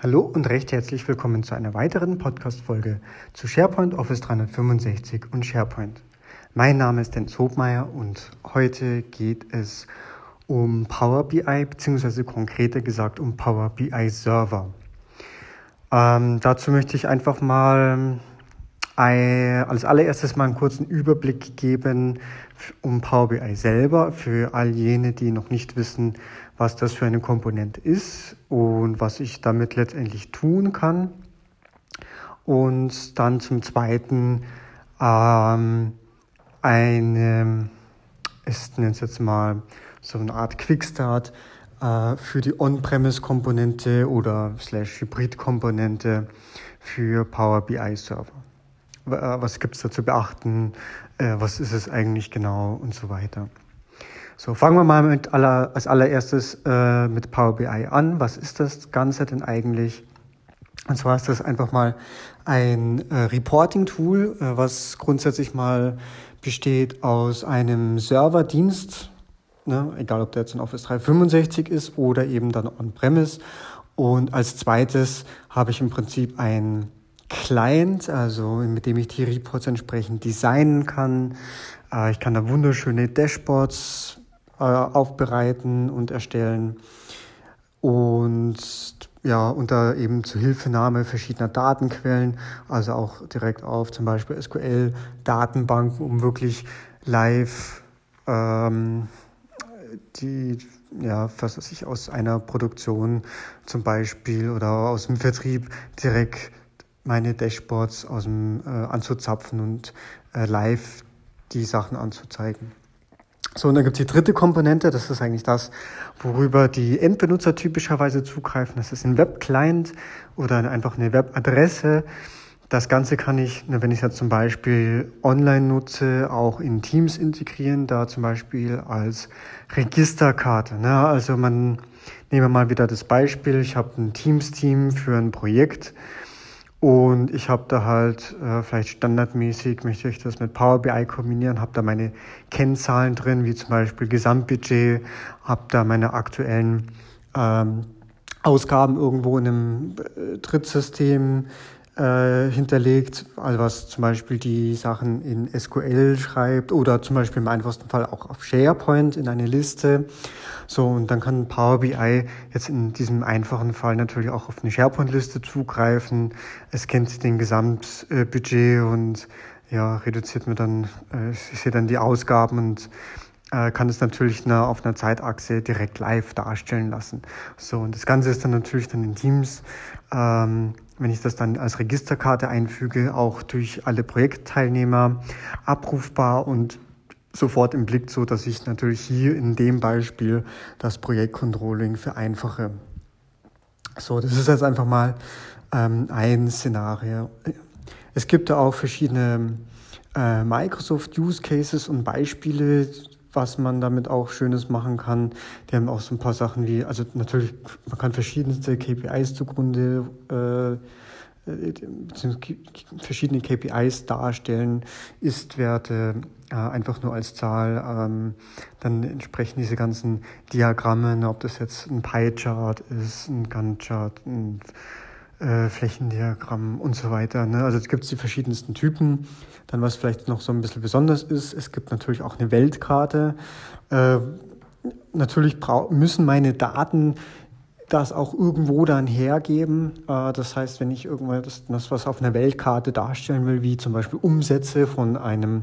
Hallo und recht herzlich willkommen zu einer weiteren Podcast-Folge zu SharePoint Office 365 und SharePoint. Mein Name ist Dennis Hobmeier und heute geht es um Power BI, beziehungsweise konkreter gesagt um Power BI Server. Ähm, dazu möchte ich einfach mal als allererstes mal einen kurzen Überblick geben um Power BI selber für all jene, die noch nicht wissen, was das für eine Komponente ist und was ich damit letztendlich tun kann. Und dann zum Zweiten ähm, eine, ich nenne es jetzt mal so eine Art Quickstart äh, für die On-Premise-Komponente oder slash Hybrid-Komponente für Power BI Server. Äh, was gibt es da zu beachten, äh, was ist es eigentlich genau und so weiter. So, fangen wir mal mit aller, als allererstes äh, mit Power BI an. Was ist das Ganze denn eigentlich? Und zwar ist das einfach mal ein äh, Reporting-Tool, äh, was grundsätzlich mal besteht aus einem Serverdienst, ne, egal ob der jetzt in Office 365 ist oder eben dann on-premise. Und als zweites habe ich im Prinzip ein Client, also mit dem ich die Reports entsprechend designen kann. Äh, ich kann da wunderschöne Dashboards äh, aufbereiten und erstellen und ja, unter eben Zuhilfenahme verschiedener Datenquellen, also auch direkt auf zum Beispiel SQL-Datenbanken, um wirklich live ähm, die, ja, was weiß ich, aus einer Produktion zum Beispiel oder aus dem Vertrieb direkt meine Dashboards aus dem, äh, anzuzapfen und äh, live die Sachen anzuzeigen. So, und dann gibt es die dritte Komponente, das ist eigentlich das, worüber die Endbenutzer typischerweise zugreifen. Das ist ein Web-Client oder einfach eine Webadresse. Das Ganze kann ich, wenn ich jetzt zum Beispiel online nutze, auch in Teams integrieren, da zum Beispiel als Registerkarte. Ne? Also man, nehmen wir mal wieder das Beispiel, ich habe ein Teams-Team für ein Projekt und ich habe da halt äh, vielleicht standardmäßig, möchte ich das mit Power BI kombinieren, habe da meine Kennzahlen drin, wie zum Beispiel Gesamtbudget, habe da meine aktuellen ähm, Ausgaben irgendwo in einem äh, Drittsystem äh, hinterlegt, also was zum Beispiel die Sachen in SQL schreibt oder zum Beispiel im einfachsten Fall auch auf SharePoint in eine Liste. So, und dann kann Power BI jetzt in diesem einfachen Fall natürlich auch auf eine SharePoint-Liste zugreifen. Es kennt den Gesamtbudget und ja, reduziert mir dann, äh, ich sehe dann die Ausgaben und äh, kann es natürlich auf einer Zeitachse direkt live darstellen lassen. So, und das Ganze ist dann natürlich dann in Teams, ähm, wenn ich das dann als Registerkarte einfüge, auch durch alle Projektteilnehmer abrufbar und sofort im Blick, so dass ich natürlich hier in dem Beispiel das Projektcontrolling vereinfache. So, das ist jetzt einfach mal ähm, ein Szenario. Es gibt da auch verschiedene äh, Microsoft Use Cases und Beispiele, was man damit auch Schönes machen kann. Die haben auch so ein paar Sachen wie, also natürlich, man kann verschiedenste KPIs zugrunde äh, verschiedene KPIs darstellen, Ist-Werte äh, einfach nur als Zahl, ähm, dann entsprechen diese ganzen Diagramme, ne, ob das jetzt ein Pie-Chart ist, ein Gantt-Chart, ein äh, Flächendiagramm und so weiter. Ne? Also es gibt die verschiedensten Typen. Dann was vielleicht noch so ein bisschen besonders ist, es gibt natürlich auch eine Weltkarte. Äh, natürlich müssen meine Daten das auch irgendwo dann hergeben. Äh, das heißt, wenn ich irgendwas, das was auf einer Weltkarte darstellen will, wie zum Beispiel Umsätze von einem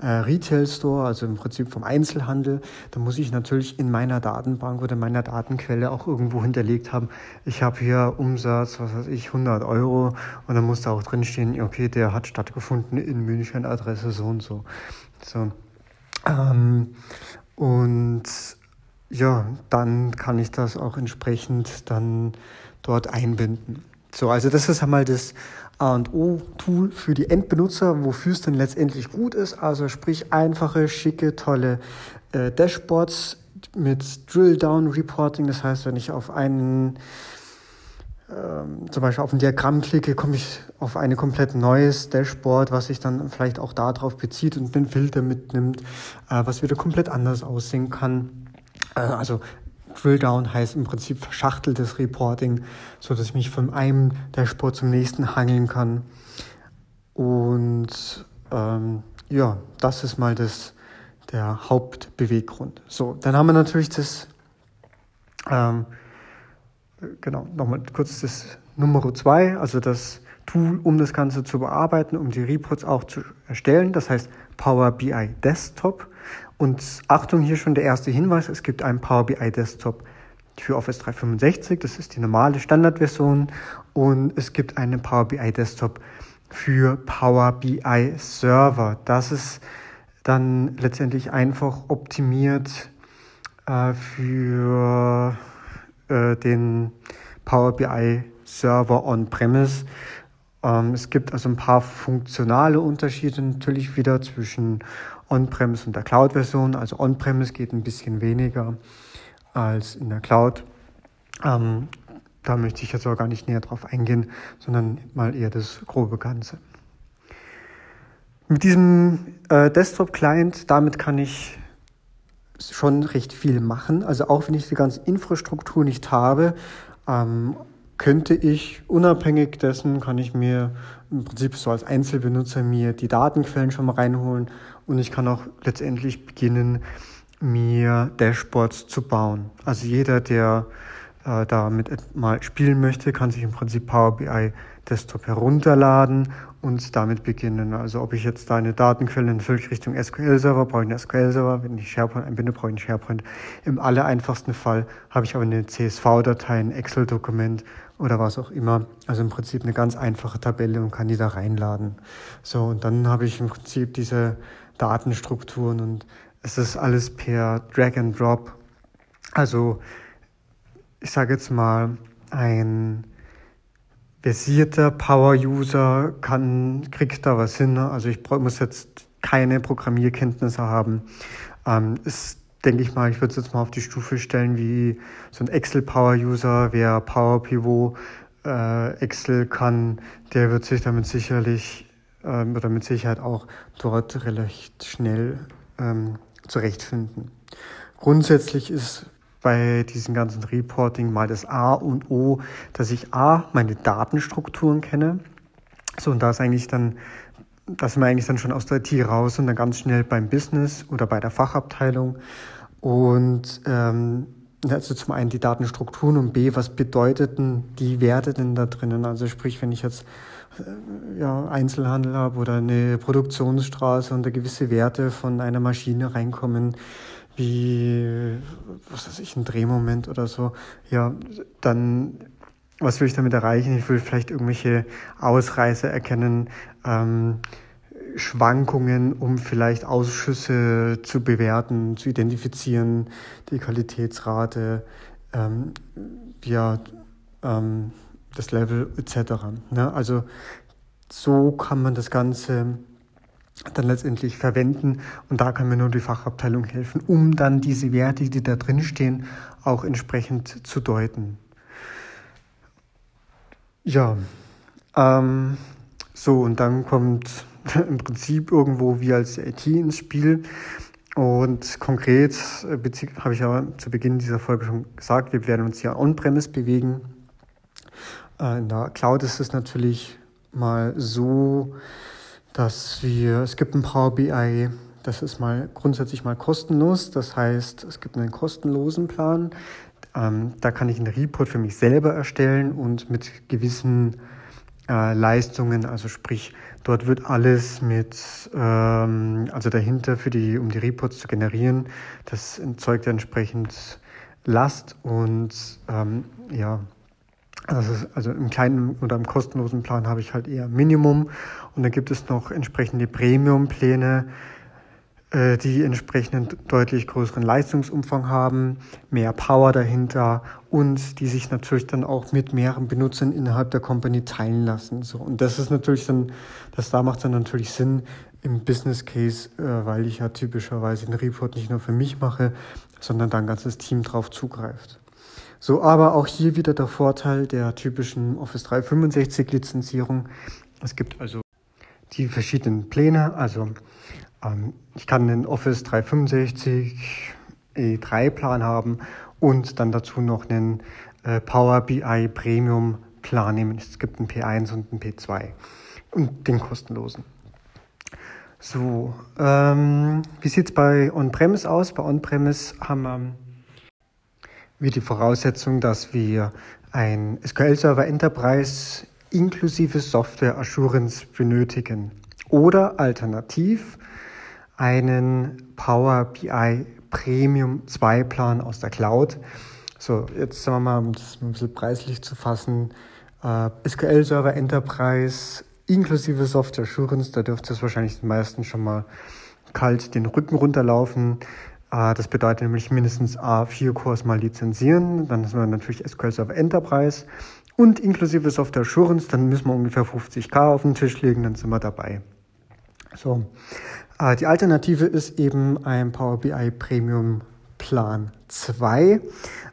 äh, Retail Store, also im Prinzip vom Einzelhandel, dann muss ich natürlich in meiner Datenbank oder meiner Datenquelle auch irgendwo hinterlegt haben, ich habe hier Umsatz, was weiß ich, 100 Euro und dann muss da auch drinstehen, okay, der hat stattgefunden in München, Adresse so und so. so. Ähm, und ja, dann kann ich das auch entsprechend dann dort einbinden. So, also das ist einmal das A und O-Tool für die Endbenutzer, wofür es dann letztendlich gut ist. Also sprich einfache, schicke, tolle äh, Dashboards mit Drill-Down-Reporting. Das heißt, wenn ich auf einen ähm, zum Beispiel auf ein Diagramm klicke, komme ich auf ein komplett neues Dashboard, was sich dann vielleicht auch darauf bezieht und den Filter mitnimmt, äh, was wieder komplett anders aussehen kann. Äh, also Drill Down heißt im Prinzip verschachteltes Reporting, so dass ich mich von einem Dashboard zum nächsten hangeln kann. Und ähm, ja, das ist mal das, der Hauptbeweggrund. So, dann haben wir natürlich das, ähm, genau, nochmal kurz das Nummer zwei, also das Tool, um das Ganze zu bearbeiten, um die Reports auch zu erstellen. Das heißt Power BI Desktop. Und Achtung, hier schon der erste Hinweis, es gibt einen Power BI Desktop für Office 365, das ist die normale Standardversion. Und es gibt einen Power BI Desktop für Power BI Server. Das ist dann letztendlich einfach optimiert äh, für äh, den Power BI Server on-premise. Ähm, es gibt also ein paar funktionale Unterschiede natürlich wieder zwischen On-Premise und der Cloud-Version. Also On-Premise geht ein bisschen weniger als in der Cloud. Ähm, da möchte ich jetzt aber gar nicht näher drauf eingehen, sondern mal eher das grobe Ganze. Mit diesem äh, Desktop-Client, damit kann ich schon recht viel machen. Also auch wenn ich die ganze Infrastruktur nicht habe, ähm, könnte ich unabhängig dessen, kann ich mir im Prinzip so als Einzelbenutzer mir die Datenquellen schon mal reinholen und ich kann auch letztendlich beginnen, mir Dashboards zu bauen. Also jeder, der äh, damit mal spielen möchte, kann sich im Prinzip Power BI Desktop herunterladen und damit beginnen. Also ob ich jetzt da eine Datenquelle in Richtung SQL-Server, brauche ich einen SQL-Server, wenn ich SharePoint einbinde, brauche ich einen SharePoint. Im allereinfachsten Fall habe ich aber eine CSV-Datei, ein Excel-Dokument oder was auch immer. Also im Prinzip eine ganz einfache Tabelle und kann die da reinladen. So, und dann habe ich im Prinzip diese Datenstrukturen und es ist alles per Drag and Drop. Also ich sage jetzt mal, ein versierter Power-User kann, kriegt da was hin. Also ich muss jetzt keine Programmierkenntnisse haben. Ähm, ist, denke ich mal, ich würde es jetzt mal auf die Stufe stellen wie so ein Excel-Power-User, wer Power Pivot äh, Excel kann, der wird sich damit sicherlich ähm, oder mit Sicherheit auch dort recht schnell ähm, zurechtfinden. Grundsätzlich ist bei diesem ganzen Reporting mal das A und O, dass ich A, meine Datenstrukturen kenne. So, und da ist eigentlich dann, da sind wir eigentlich dann schon aus der IT raus und dann ganz schnell beim Business oder bei der Fachabteilung. Und ähm, also zum einen die Datenstrukturen und B, was bedeuteten die Werte denn da drinnen? Also sprich, wenn ich jetzt ja, Einzelhandel habe oder eine Produktionsstraße und da gewisse Werte von einer Maschine reinkommen, wie, was weiß ich, ein Drehmoment oder so, ja, dann, was will ich damit erreichen? Ich will vielleicht irgendwelche Ausreißer erkennen, ähm, Schwankungen, um vielleicht Ausschüsse zu bewerten, zu identifizieren, die Qualitätsrate, ähm, ja, ähm, das Level etc. Ne? Also so kann man das Ganze dann letztendlich verwenden. Und da kann mir nur die Fachabteilung helfen, um dann diese Werte, die da drin stehen, auch entsprechend zu deuten. Ja, ähm, so und dann kommt im Prinzip irgendwo wir als IT ins Spiel. Und konkret äh, habe ich ja zu Beginn dieser Folge schon gesagt, wir werden uns ja on-premise bewegen. Äh, in der Cloud ist es natürlich mal so, dass wir, es gibt ein Power BI, das ist mal grundsätzlich mal kostenlos. Das heißt, es gibt einen kostenlosen Plan. Ähm, da kann ich einen Report für mich selber erstellen und mit gewissen äh, Leistungen, also sprich, dort wird alles mit, ähm, also dahinter für die, um die Reports zu generieren, das erzeugt entsprechend Last und ähm, ja, also, also im kleinen oder im kostenlosen Plan habe ich halt eher Minimum und dann gibt es noch entsprechende Premium-Pläne, äh, die entsprechend deutlich größeren Leistungsumfang haben, mehr Power dahinter und die sich natürlich dann auch mit mehreren Benutzern innerhalb der Company teilen lassen. So und das ist natürlich dann, das da macht dann natürlich Sinn im Business Case, äh, weil ich ja typischerweise den Report nicht nur für mich mache, sondern da ein ganzes Team drauf zugreift. So, aber auch hier wieder der Vorteil der typischen Office 365 Lizenzierung. Es gibt also die verschiedenen Pläne. Also ähm, ich kann den Office 365 E3-Plan haben und dann dazu noch einen äh, Power BI Premium Plan nehmen. Es gibt einen P1 und einen P2 und den kostenlosen. So, ähm, wie sieht es bei On-Premise aus? Bei On-Premise haben wir die Voraussetzung, dass wir ein SQL-Server Enterprise inklusive Software Assurance benötigen oder alternativ einen Power BI Premium 2 Plan aus der Cloud. So, jetzt sagen wir mal, um das ein bisschen preislich zu fassen, äh, SQL Server Enterprise inklusive Software Assurance, da dürfte es wahrscheinlich den meisten schon mal kalt den Rücken runterlaufen. Äh, das bedeutet nämlich mindestens A4 Cores mal lizenzieren, dann haben wir natürlich SQL Server Enterprise und inklusive Software Assurance, dann müssen wir ungefähr 50k auf den Tisch legen, dann sind wir dabei. So, äh, die Alternative ist eben ein Power BI Premium Plan 2.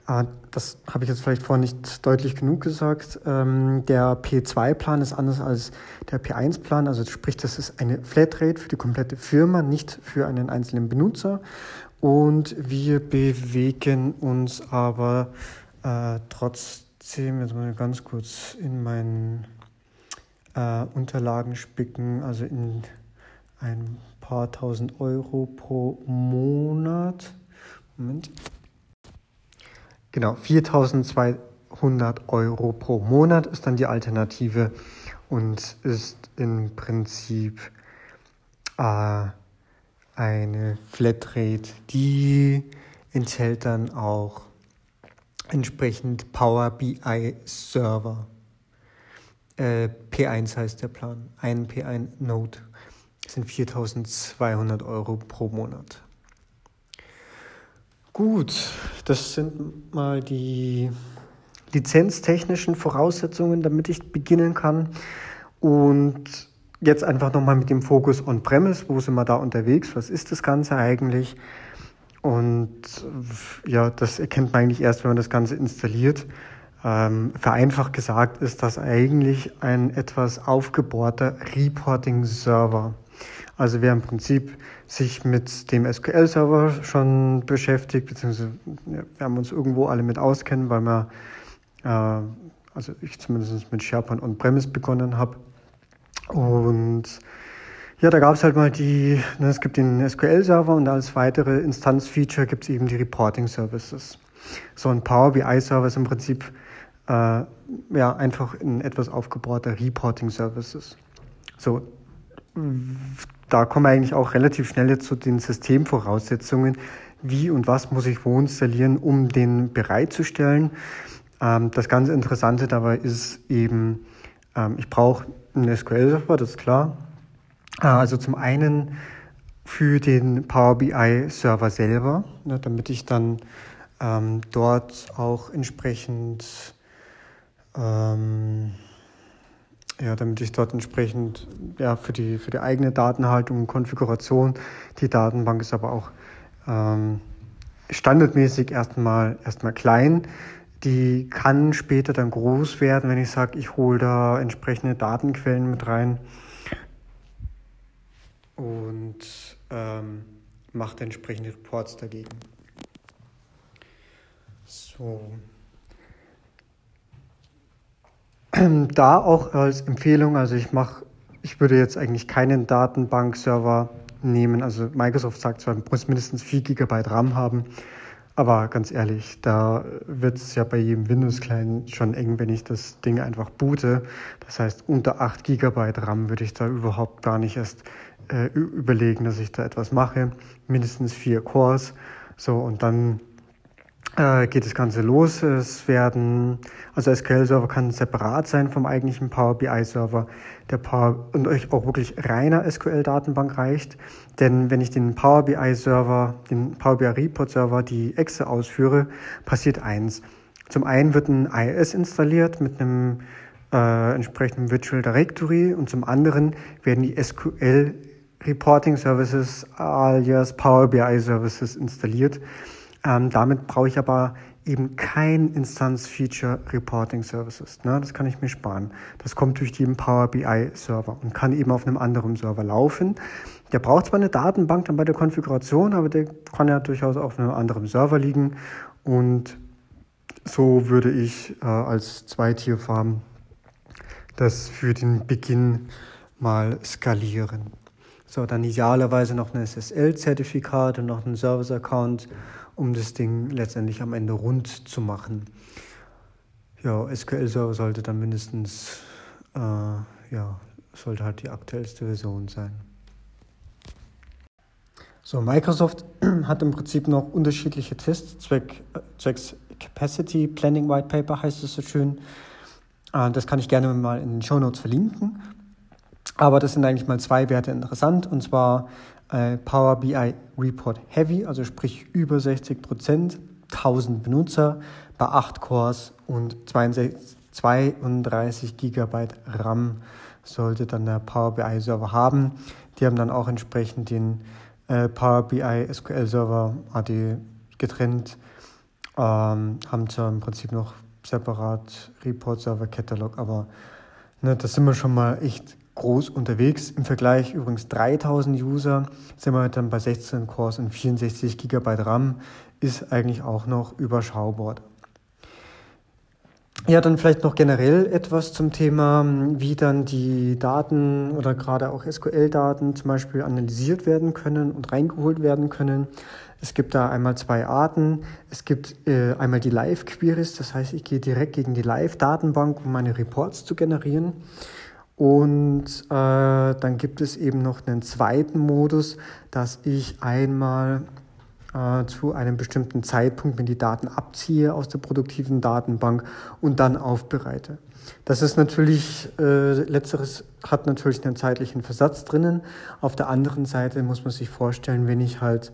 Äh, das habe ich jetzt vielleicht vorhin nicht deutlich genug gesagt. Ähm, der P2-Plan ist anders als der P1-Plan. Also sprich, das ist eine Flatrate für die komplette Firma, nicht für einen einzelnen Benutzer. Und wir bewegen uns aber äh, trotzdem, jetzt mal ganz kurz in meinen äh, Unterlagen spicken, also in ein paar tausend Euro pro Monat. Moment. Genau, 4200 Euro pro Monat ist dann die Alternative und ist im Prinzip äh, eine Flatrate, die enthält dann auch entsprechend Power BI Server. Äh, P1 heißt der Plan, ein P1 Node sind 4200 Euro pro Monat. Gut, das sind mal die lizenztechnischen Voraussetzungen, damit ich beginnen kann. Und jetzt einfach nochmal mit dem Fokus On-Premise. Wo sind wir da unterwegs? Was ist das Ganze eigentlich? Und ja, das erkennt man eigentlich erst, wenn man das Ganze installiert. Ähm, vereinfacht gesagt ist das eigentlich ein etwas aufgebohrter Reporting-Server. Also wer im Prinzip sich mit dem SQL-Server schon beschäftigt, beziehungsweise ja, wir haben uns irgendwo alle mit auskennen, weil wir, äh, also ich zumindest mit SharePoint On-Premise begonnen habe. Und ja, da gab es halt mal die, ne, es gibt den SQL-Server und als weitere Instanzfeature gibt es eben die Reporting-Services. So ein Power BI-Server ist im Prinzip äh, ja, einfach ein etwas aufgebohrter Reporting-Services. So, da kommen wir eigentlich auch relativ schnell zu den Systemvoraussetzungen. Wie und was muss ich wo installieren, um den bereitzustellen? Ähm, das ganz Interessante dabei ist eben, ähm, ich brauche einen SQL-Server, das ist klar. Äh, also zum einen für den Power BI-Server selber, ne, damit ich dann ähm, dort auch entsprechend ähm, ja, damit ich dort entsprechend ja, für, die, für die eigene Datenhaltung und Konfiguration, die Datenbank ist aber auch ähm, standardmäßig erstmal, erstmal klein. Die kann später dann groß werden, wenn ich sage, ich hole da entsprechende Datenquellen mit rein und ähm, mache entsprechende Reports dagegen. So. Da auch als Empfehlung, also ich mache, ich würde jetzt eigentlich keinen Datenbankserver nehmen. Also Microsoft sagt zwar, man muss mindestens 4 GB RAM haben, aber ganz ehrlich, da wird es ja bei jedem Windows-Client schon eng, wenn ich das Ding einfach boote. Das heißt, unter 8 GB RAM würde ich da überhaupt gar nicht erst äh, überlegen, dass ich da etwas mache. Mindestens vier Cores. So, und dann geht das Ganze los. Es werden, also SQL-Server kann separat sein vom eigentlichen Power BI-Server, der Power und euch auch wirklich reiner SQL-Datenbank reicht. Denn wenn ich den Power BI-Server, den Power BI Report-Server, die Exe ausführe, passiert eins. Zum einen wird ein IIS installiert mit einem äh, entsprechenden Virtual Directory und zum anderen werden die SQL Reporting Services alias Power BI Services installiert. Ähm, damit brauche ich aber eben kein Instanz-Feature Reporting Services. Ne? Das kann ich mir sparen. Das kommt durch den Power BI Server und kann eben auf einem anderen Server laufen. Der braucht zwar eine Datenbank dann bei der Konfiguration, aber der kann ja durchaus auf einem anderen Server liegen. Und so würde ich äh, als Zweitierfarm das für den Beginn mal skalieren. So, dann idealerweise noch ein SSL-Zertifikat und noch ein Service-Account um das Ding letztendlich am Ende rund zu machen. Ja, SQL-Server sollte dann mindestens, äh, ja, sollte halt die aktuellste Version sein. So, Microsoft hat im Prinzip noch unterschiedliche Tests, Zweck, äh, zwecks Capacity Planning White Paper heißt es so schön. Äh, das kann ich gerne mal in den Show Notes verlinken. Aber das sind eigentlich mal zwei Werte interessant, und zwar äh, Power BI Report Heavy, also sprich über 60 Prozent, 1000 Benutzer bei 8 Cores und 32 Gigabyte RAM sollte dann der Power BI Server haben. Die haben dann auch entsprechend den äh, Power BI SQL Server AD getrennt, ähm, haben zwar im Prinzip noch separat Report Server Catalog, aber ne, das sind wir schon mal echt groß unterwegs. Im Vergleich übrigens 3000 User sind wir dann bei 16 Cores und 64 GB RAM, ist eigentlich auch noch überschaubar. Ja, dann vielleicht noch generell etwas zum Thema, wie dann die Daten oder gerade auch SQL-Daten zum Beispiel analysiert werden können und reingeholt werden können. Es gibt da einmal zwei Arten. Es gibt äh, einmal die Live-Queries, das heißt, ich gehe direkt gegen die Live-Datenbank, um meine Reports zu generieren. Und äh, dann gibt es eben noch einen zweiten Modus, dass ich einmal äh, zu einem bestimmten Zeitpunkt, wenn die Daten abziehe aus der produktiven Datenbank und dann aufbereite. Das ist natürlich, äh, letzteres hat natürlich einen zeitlichen Versatz drinnen. Auf der anderen Seite muss man sich vorstellen, wenn ich halt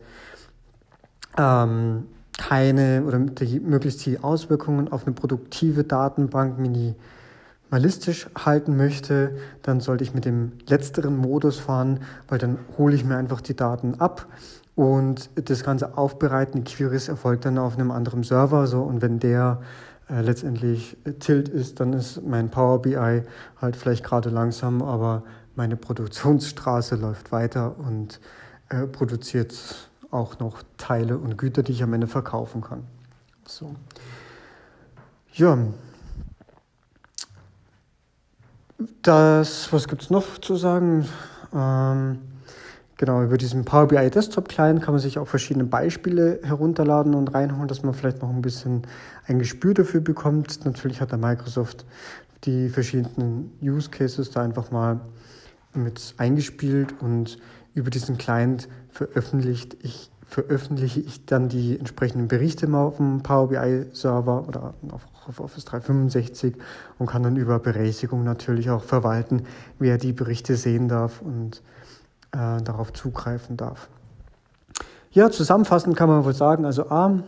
ähm, keine oder die, möglichst die Auswirkungen auf eine produktive Datenbank mini minimalistisch halten möchte, dann sollte ich mit dem letzteren Modus fahren, weil dann hole ich mir einfach die Daten ab und das ganze Aufbereiten, Queries erfolgt dann auf einem anderen Server. So, und wenn der äh, letztendlich tilt ist, dann ist mein Power BI halt vielleicht gerade langsam, aber meine Produktionsstraße läuft weiter und äh, produziert auch noch Teile und Güter, die ich am Ende verkaufen kann. So. Ja, das, was gibt es noch zu sagen? Ähm, genau, über diesen Power BI Desktop Client kann man sich auch verschiedene Beispiele herunterladen und reinholen, dass man vielleicht noch ein bisschen ein Gespür dafür bekommt. Natürlich hat der Microsoft die verschiedenen Use Cases da einfach mal mit eingespielt und über diesen Client veröffentlicht ich veröffentliche ich dann die entsprechenden Berichte mal auf dem Power BI Server oder auf Office 365 und kann dann über Berechtigung natürlich auch verwalten, wer die Berichte sehen darf und äh, darauf zugreifen darf. Ja, zusammenfassend kann man wohl sagen, also A,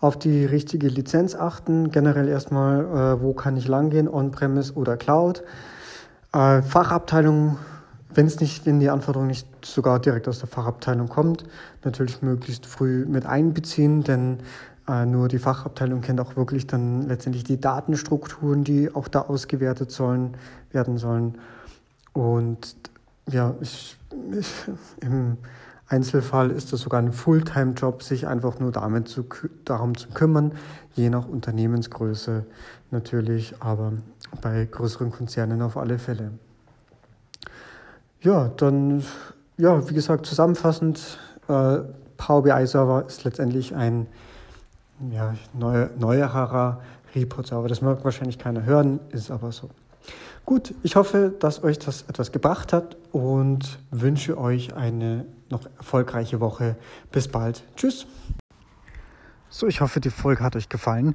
auf die richtige Lizenz achten, generell erstmal, äh, wo kann ich langgehen, On-Premise oder Cloud. Äh, Fachabteilung, wenn es nicht, wenn die Anforderung nicht sogar direkt aus der Fachabteilung kommt, natürlich möglichst früh mit einbeziehen, denn äh, nur die Fachabteilung kennt auch wirklich dann letztendlich die Datenstrukturen, die auch da ausgewertet sollen, werden sollen. Und ja, ich, ich, im Einzelfall ist das sogar ein Fulltime-Job, sich einfach nur damit zu, darum zu kümmern, je nach Unternehmensgröße natürlich, aber bei größeren Konzernen auf alle Fälle. Ja, dann, ja, wie gesagt, zusammenfassend, äh, Power BI Server ist letztendlich ein ja, neue, neuerer Report-Server. Das mag wahrscheinlich keiner hören, ist aber so. Gut, ich hoffe, dass euch das etwas gebracht hat und wünsche euch eine noch erfolgreiche Woche. Bis bald. Tschüss. So, ich hoffe, die Folge hat euch gefallen.